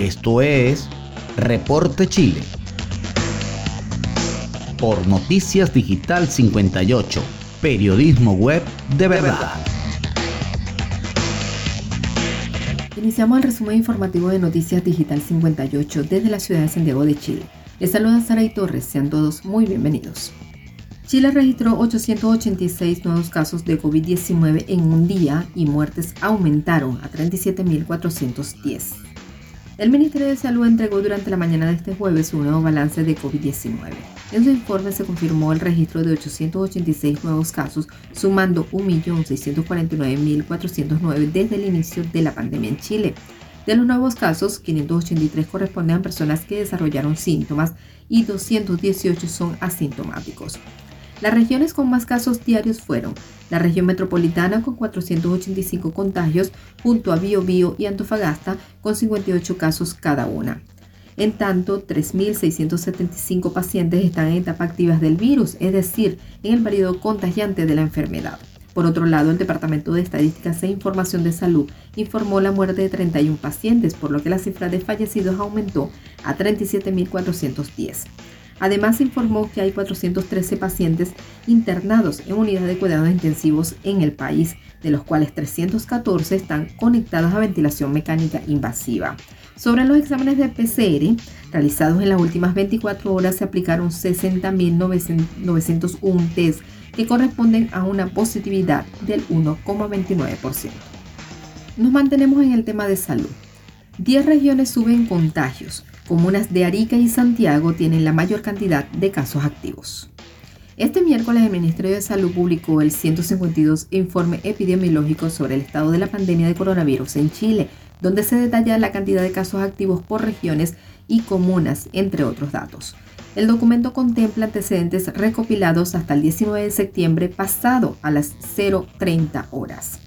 Esto es Reporte Chile. Por Noticias Digital 58, periodismo web de verdad. Iniciamos el resumen informativo de Noticias Digital 58 desde la ciudad de Santiago de Chile. Les saluda Sara y Torres, sean todos muy bienvenidos. Chile registró 886 nuevos casos de COVID-19 en un día y muertes aumentaron a 37.410. El Ministerio de Salud entregó durante la mañana de este jueves un nuevo balance de COVID-19. En su informe se confirmó el registro de 886 nuevos casos, sumando 1.649.409 desde el inicio de la pandemia en Chile. De los nuevos casos, 583 corresponden a personas que desarrollaron síntomas y 218 son asintomáticos. Las regiones con más casos diarios fueron la región metropolitana con 485 contagios, junto a Biobío y Antofagasta con 58 casos cada una. En tanto, 3.675 pacientes están en etapa activa del virus, es decir, en el periodo contagiante de la enfermedad. Por otro lado, el Departamento de Estadísticas e Información de Salud informó la muerte de 31 pacientes, por lo que la cifra de fallecidos aumentó a 37.410. Además, informó que hay 413 pacientes internados en unidad de cuidados intensivos en el país, de los cuales 314 están conectados a ventilación mecánica invasiva. Sobre los exámenes de PCR realizados en las últimas 24 horas, se aplicaron 60.901 test que corresponden a una positividad del 1,29%. Nos mantenemos en el tema de salud. 10 regiones suben contagios, comunas de Arica y Santiago tienen la mayor cantidad de casos activos. Este miércoles el Ministerio de Salud publicó el 152 informe epidemiológico sobre el estado de la pandemia de coronavirus en Chile, donde se detalla la cantidad de casos activos por regiones y comunas, entre otros datos. El documento contempla antecedentes recopilados hasta el 19 de septiembre pasado a las 0.30 horas.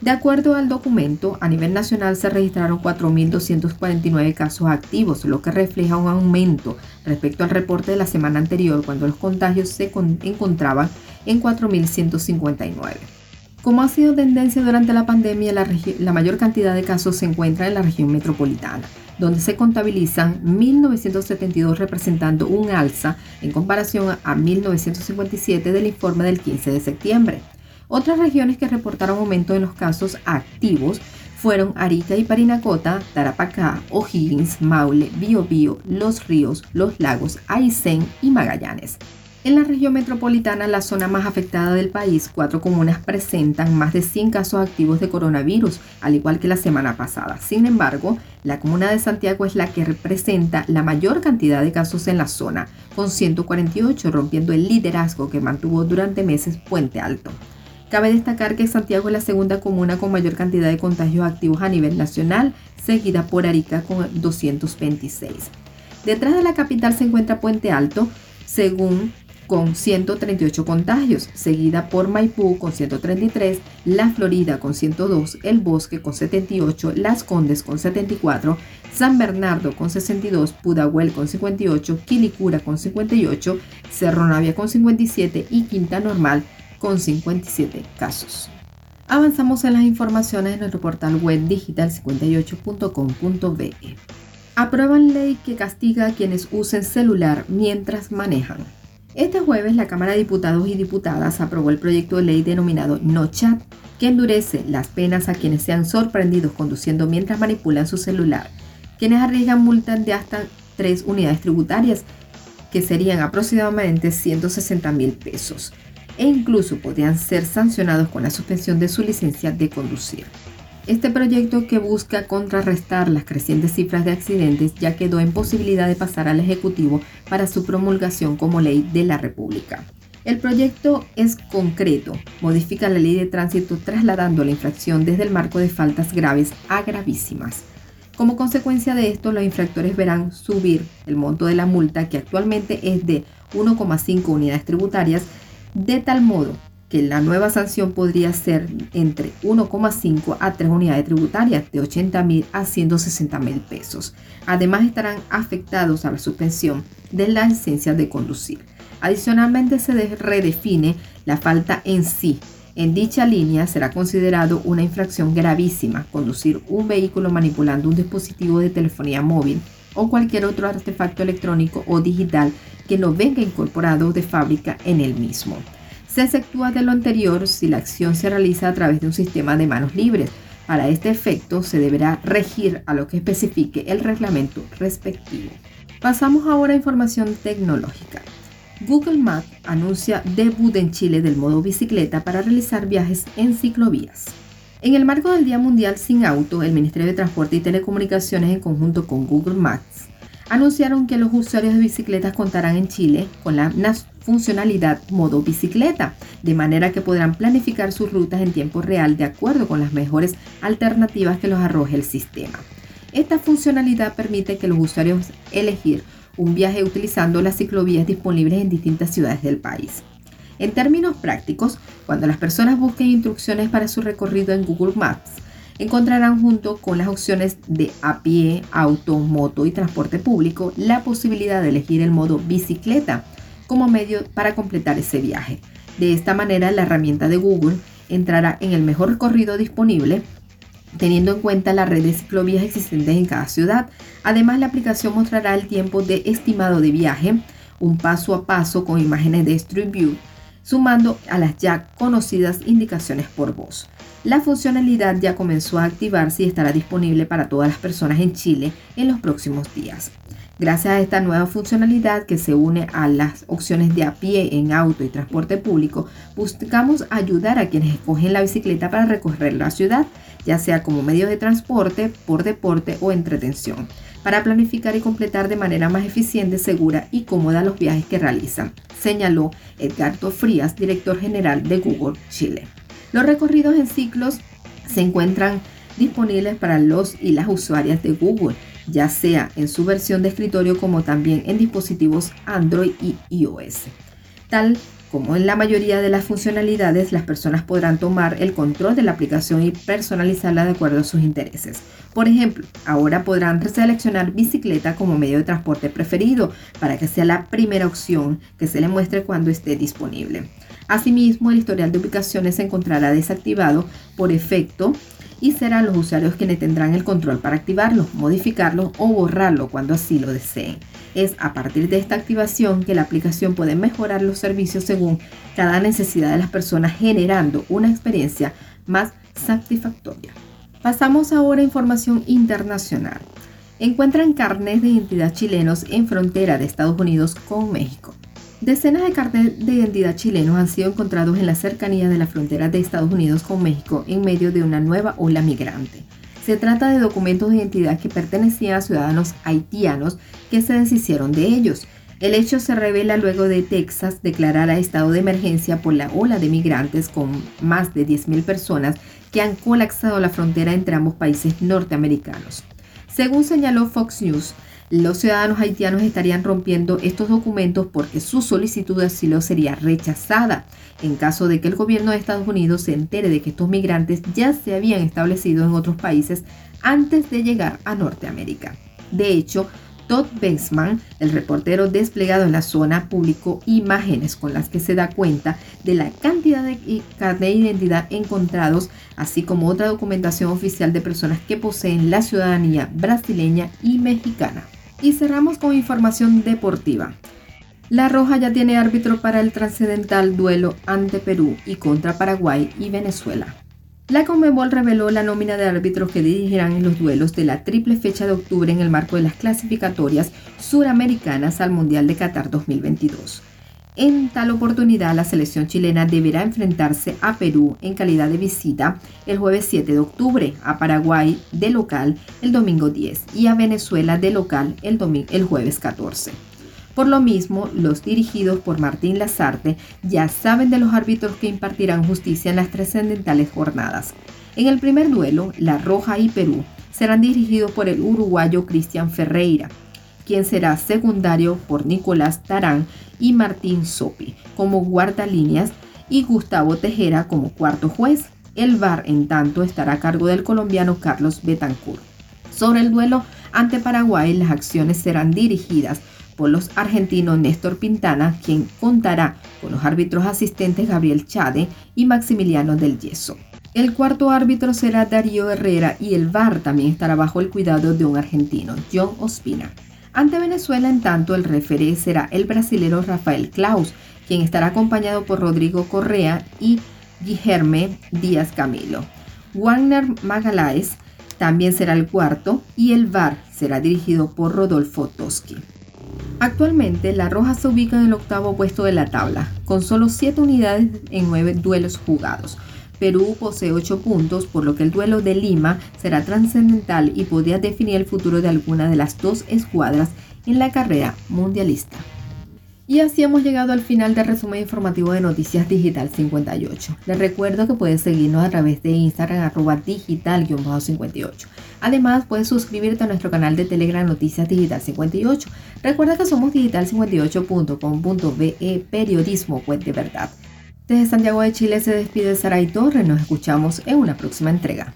De acuerdo al documento, a nivel nacional se registraron 4.249 casos activos, lo que refleja un aumento respecto al reporte de la semana anterior, cuando los contagios se encontraban en 4.159. Como ha sido tendencia durante la pandemia, la, mayor cantidad de casos se encuentra en la región metropolitana, donde se contabilizan 1.972 representando un alza en comparación a 1.957 del informe del 15 de septiembre. Otras regiones que reportaron aumento en los casos activos fueron Arica y Parinacota, Tarapacá, O'Higgins, Maule, Biobío, Los Ríos, Los Lagos, Aysén y Magallanes. En la región metropolitana, la zona más afectada del país, cuatro comunas presentan más de 100 casos activos de coronavirus, al igual que la semana pasada. Sin embargo, la comuna de Santiago es la que representa la mayor cantidad de casos en la zona, con 148, rompiendo el liderazgo que mantuvo durante meses Puente Alto. Cabe destacar que Santiago es la segunda comuna con mayor cantidad de contagios activos a nivel nacional, seguida por Arica con 226. Detrás de la capital se encuentra Puente Alto, según con 138 contagios, seguida por Maipú con 133, La Florida con 102, El Bosque con 78, Las Condes con 74, San Bernardo con 62, Pudahuel con 58, Quilicura con 58, Cerro Navia con 57 y Quinta Normal con 57 casos. Avanzamos en las informaciones en nuestro portal web digital58.com.be. Aprueban ley que castiga a quienes usen celular mientras manejan. Este jueves la Cámara de Diputados y Diputadas aprobó el proyecto de ley denominado No Chat, que endurece las penas a quienes sean sorprendidos conduciendo mientras manipulan su celular, quienes arriesgan multas de hasta tres unidades tributarias, que serían aproximadamente 160 mil pesos e incluso podrían ser sancionados con la suspensión de su licencia de conducir. Este proyecto que busca contrarrestar las crecientes cifras de accidentes ya quedó en posibilidad de pasar al Ejecutivo para su promulgación como ley de la República. El proyecto es concreto, modifica la ley de tránsito trasladando la infracción desde el marco de faltas graves a gravísimas. Como consecuencia de esto, los infractores verán subir el monto de la multa que actualmente es de 1,5 unidades tributarias de tal modo que la nueva sanción podría ser entre 1,5 a 3 unidades tributarias de 80 mil a 160 mil pesos. Además estarán afectados a la suspensión de la licencia de conducir. Adicionalmente se redefine la falta en sí, En dicha línea será considerado una infracción gravísima conducir un vehículo manipulando un dispositivo de telefonía móvil o cualquier otro artefacto electrónico o digital que no venga incorporado de fábrica en el mismo. Se exceptúa de lo anterior si la acción se realiza a través de un sistema de manos libres. Para este efecto se deberá regir a lo que especifique el reglamento respectivo. Pasamos ahora a información tecnológica. Google Maps anuncia debut en Chile del modo bicicleta para realizar viajes en ciclovías. En el marco del Día Mundial sin Auto, el Ministerio de Transporte y Telecomunicaciones en conjunto con Google Maps anunciaron que los usuarios de bicicletas contarán en Chile con la funcionalidad modo bicicleta, de manera que podrán planificar sus rutas en tiempo real de acuerdo con las mejores alternativas que los arroje el sistema. Esta funcionalidad permite que los usuarios elegir un viaje utilizando las ciclovías disponibles en distintas ciudades del país. En términos prácticos, cuando las personas busquen instrucciones para su recorrido en Google Maps, encontrarán junto con las opciones de a pie, auto, moto y transporte público la posibilidad de elegir el modo bicicleta como medio para completar ese viaje. De esta manera, la herramienta de Google entrará en el mejor recorrido disponible teniendo en cuenta la red de ciclovías existentes en cada ciudad. Además, la aplicación mostrará el tiempo de estimado de viaje, un paso a paso con imágenes de Street View, sumando a las ya conocidas indicaciones por voz. La funcionalidad ya comenzó a activarse y estará disponible para todas las personas en Chile en los próximos días. Gracias a esta nueva funcionalidad que se une a las opciones de a pie en auto y transporte público, buscamos ayudar a quienes escogen la bicicleta para recorrer la ciudad, ya sea como medio de transporte, por deporte o entretención, para planificar y completar de manera más eficiente, segura y cómoda los viajes que realizan, señaló Edgardo Frías, director general de Google Chile. Los recorridos en ciclos se encuentran disponibles para los y las usuarias de Google ya sea en su versión de escritorio como también en dispositivos Android y iOS. Tal como en la mayoría de las funcionalidades, las personas podrán tomar el control de la aplicación y personalizarla de acuerdo a sus intereses. Por ejemplo, ahora podrán seleccionar bicicleta como medio de transporte preferido para que sea la primera opción que se le muestre cuando esté disponible. Asimismo, el historial de ubicaciones se encontrará desactivado por efecto y serán los usuarios quienes tendrán el control para activarlo, modificarlo o borrarlo cuando así lo deseen. Es a partir de esta activación que la aplicación puede mejorar los servicios según cada necesidad de las personas generando una experiencia más satisfactoria. Pasamos ahora a información internacional. Encuentran carnes de identidad chilenos en frontera de Estados Unidos con México. Decenas de carnet de identidad chilenos han sido encontrados en la cercanía de la frontera de Estados Unidos con México en medio de una nueva ola migrante. Se trata de documentos de identidad que pertenecían a ciudadanos haitianos que se deshicieron de ellos. El hecho se revela luego de Texas declarara estado de emergencia por la ola de migrantes con más de 10.000 personas que han colapsado la frontera entre ambos países norteamericanos. Según señaló Fox News, los ciudadanos haitianos estarían rompiendo estos documentos porque su solicitud de asilo sería rechazada en caso de que el gobierno de Estados Unidos se entere de que estos migrantes ya se habían establecido en otros países antes de llegar a Norteamérica. De hecho, Todd Bensman, el reportero desplegado en la zona, publicó imágenes con las que se da cuenta de la cantidad de carnet de identidad encontrados, así como otra documentación oficial de personas que poseen la ciudadanía brasileña y mexicana. Y cerramos con información deportiva. La Roja ya tiene árbitro para el trascendental duelo ante Perú y contra Paraguay y Venezuela. La Conmebol reveló la nómina de árbitros que dirigirán en los duelos de la triple fecha de octubre en el marco de las clasificatorias suramericanas al Mundial de Qatar 2022. En tal oportunidad, la selección chilena deberá enfrentarse a Perú en calidad de visita el jueves 7 de octubre, a Paraguay de local el domingo 10 y a Venezuela de local el, el jueves 14. Por lo mismo, los dirigidos por Martín Lazarte ya saben de los árbitros que impartirán justicia en las trascendentales jornadas. En el primer duelo, La Roja y Perú serán dirigidos por el uruguayo Cristian Ferreira, quien será secundario por Nicolás Tarán y Martín Sopi como guardalíneas y Gustavo Tejera como cuarto juez. El VAR, en tanto, estará a cargo del colombiano Carlos Betancourt. Sobre el duelo ante Paraguay, las acciones serán dirigidas por los argentinos Néstor Pintana, quien contará con los árbitros asistentes Gabriel Chade y Maximiliano del Yeso. El cuarto árbitro será Darío Herrera y el VAR también estará bajo el cuidado de un argentino, John Ospina. Ante Venezuela, en tanto, el referee será el brasilero Rafael Klaus, quien estará acompañado por Rodrigo Correa y Guilherme Díaz Camilo. Wagner Magaláes también será el cuarto y el VAR será dirigido por Rodolfo Toski. Actualmente, La Roja se ubica en el octavo puesto de la tabla, con solo 7 unidades en 9 duelos jugados. Perú posee 8 puntos, por lo que el duelo de Lima será trascendental y podría definir el futuro de alguna de las dos escuadras en la carrera mundialista. Y así hemos llegado al final del resumen informativo de Noticias Digital 58. Les recuerdo que puedes seguirnos a través de Instagram arroba digital-58. Además, puedes suscribirte a nuestro canal de Telegram Noticias Digital 58. Recuerda que somos digital58.com.be, periodismo web de verdad. Desde Santiago de Chile se despide Saray Torres. Nos escuchamos en una próxima entrega.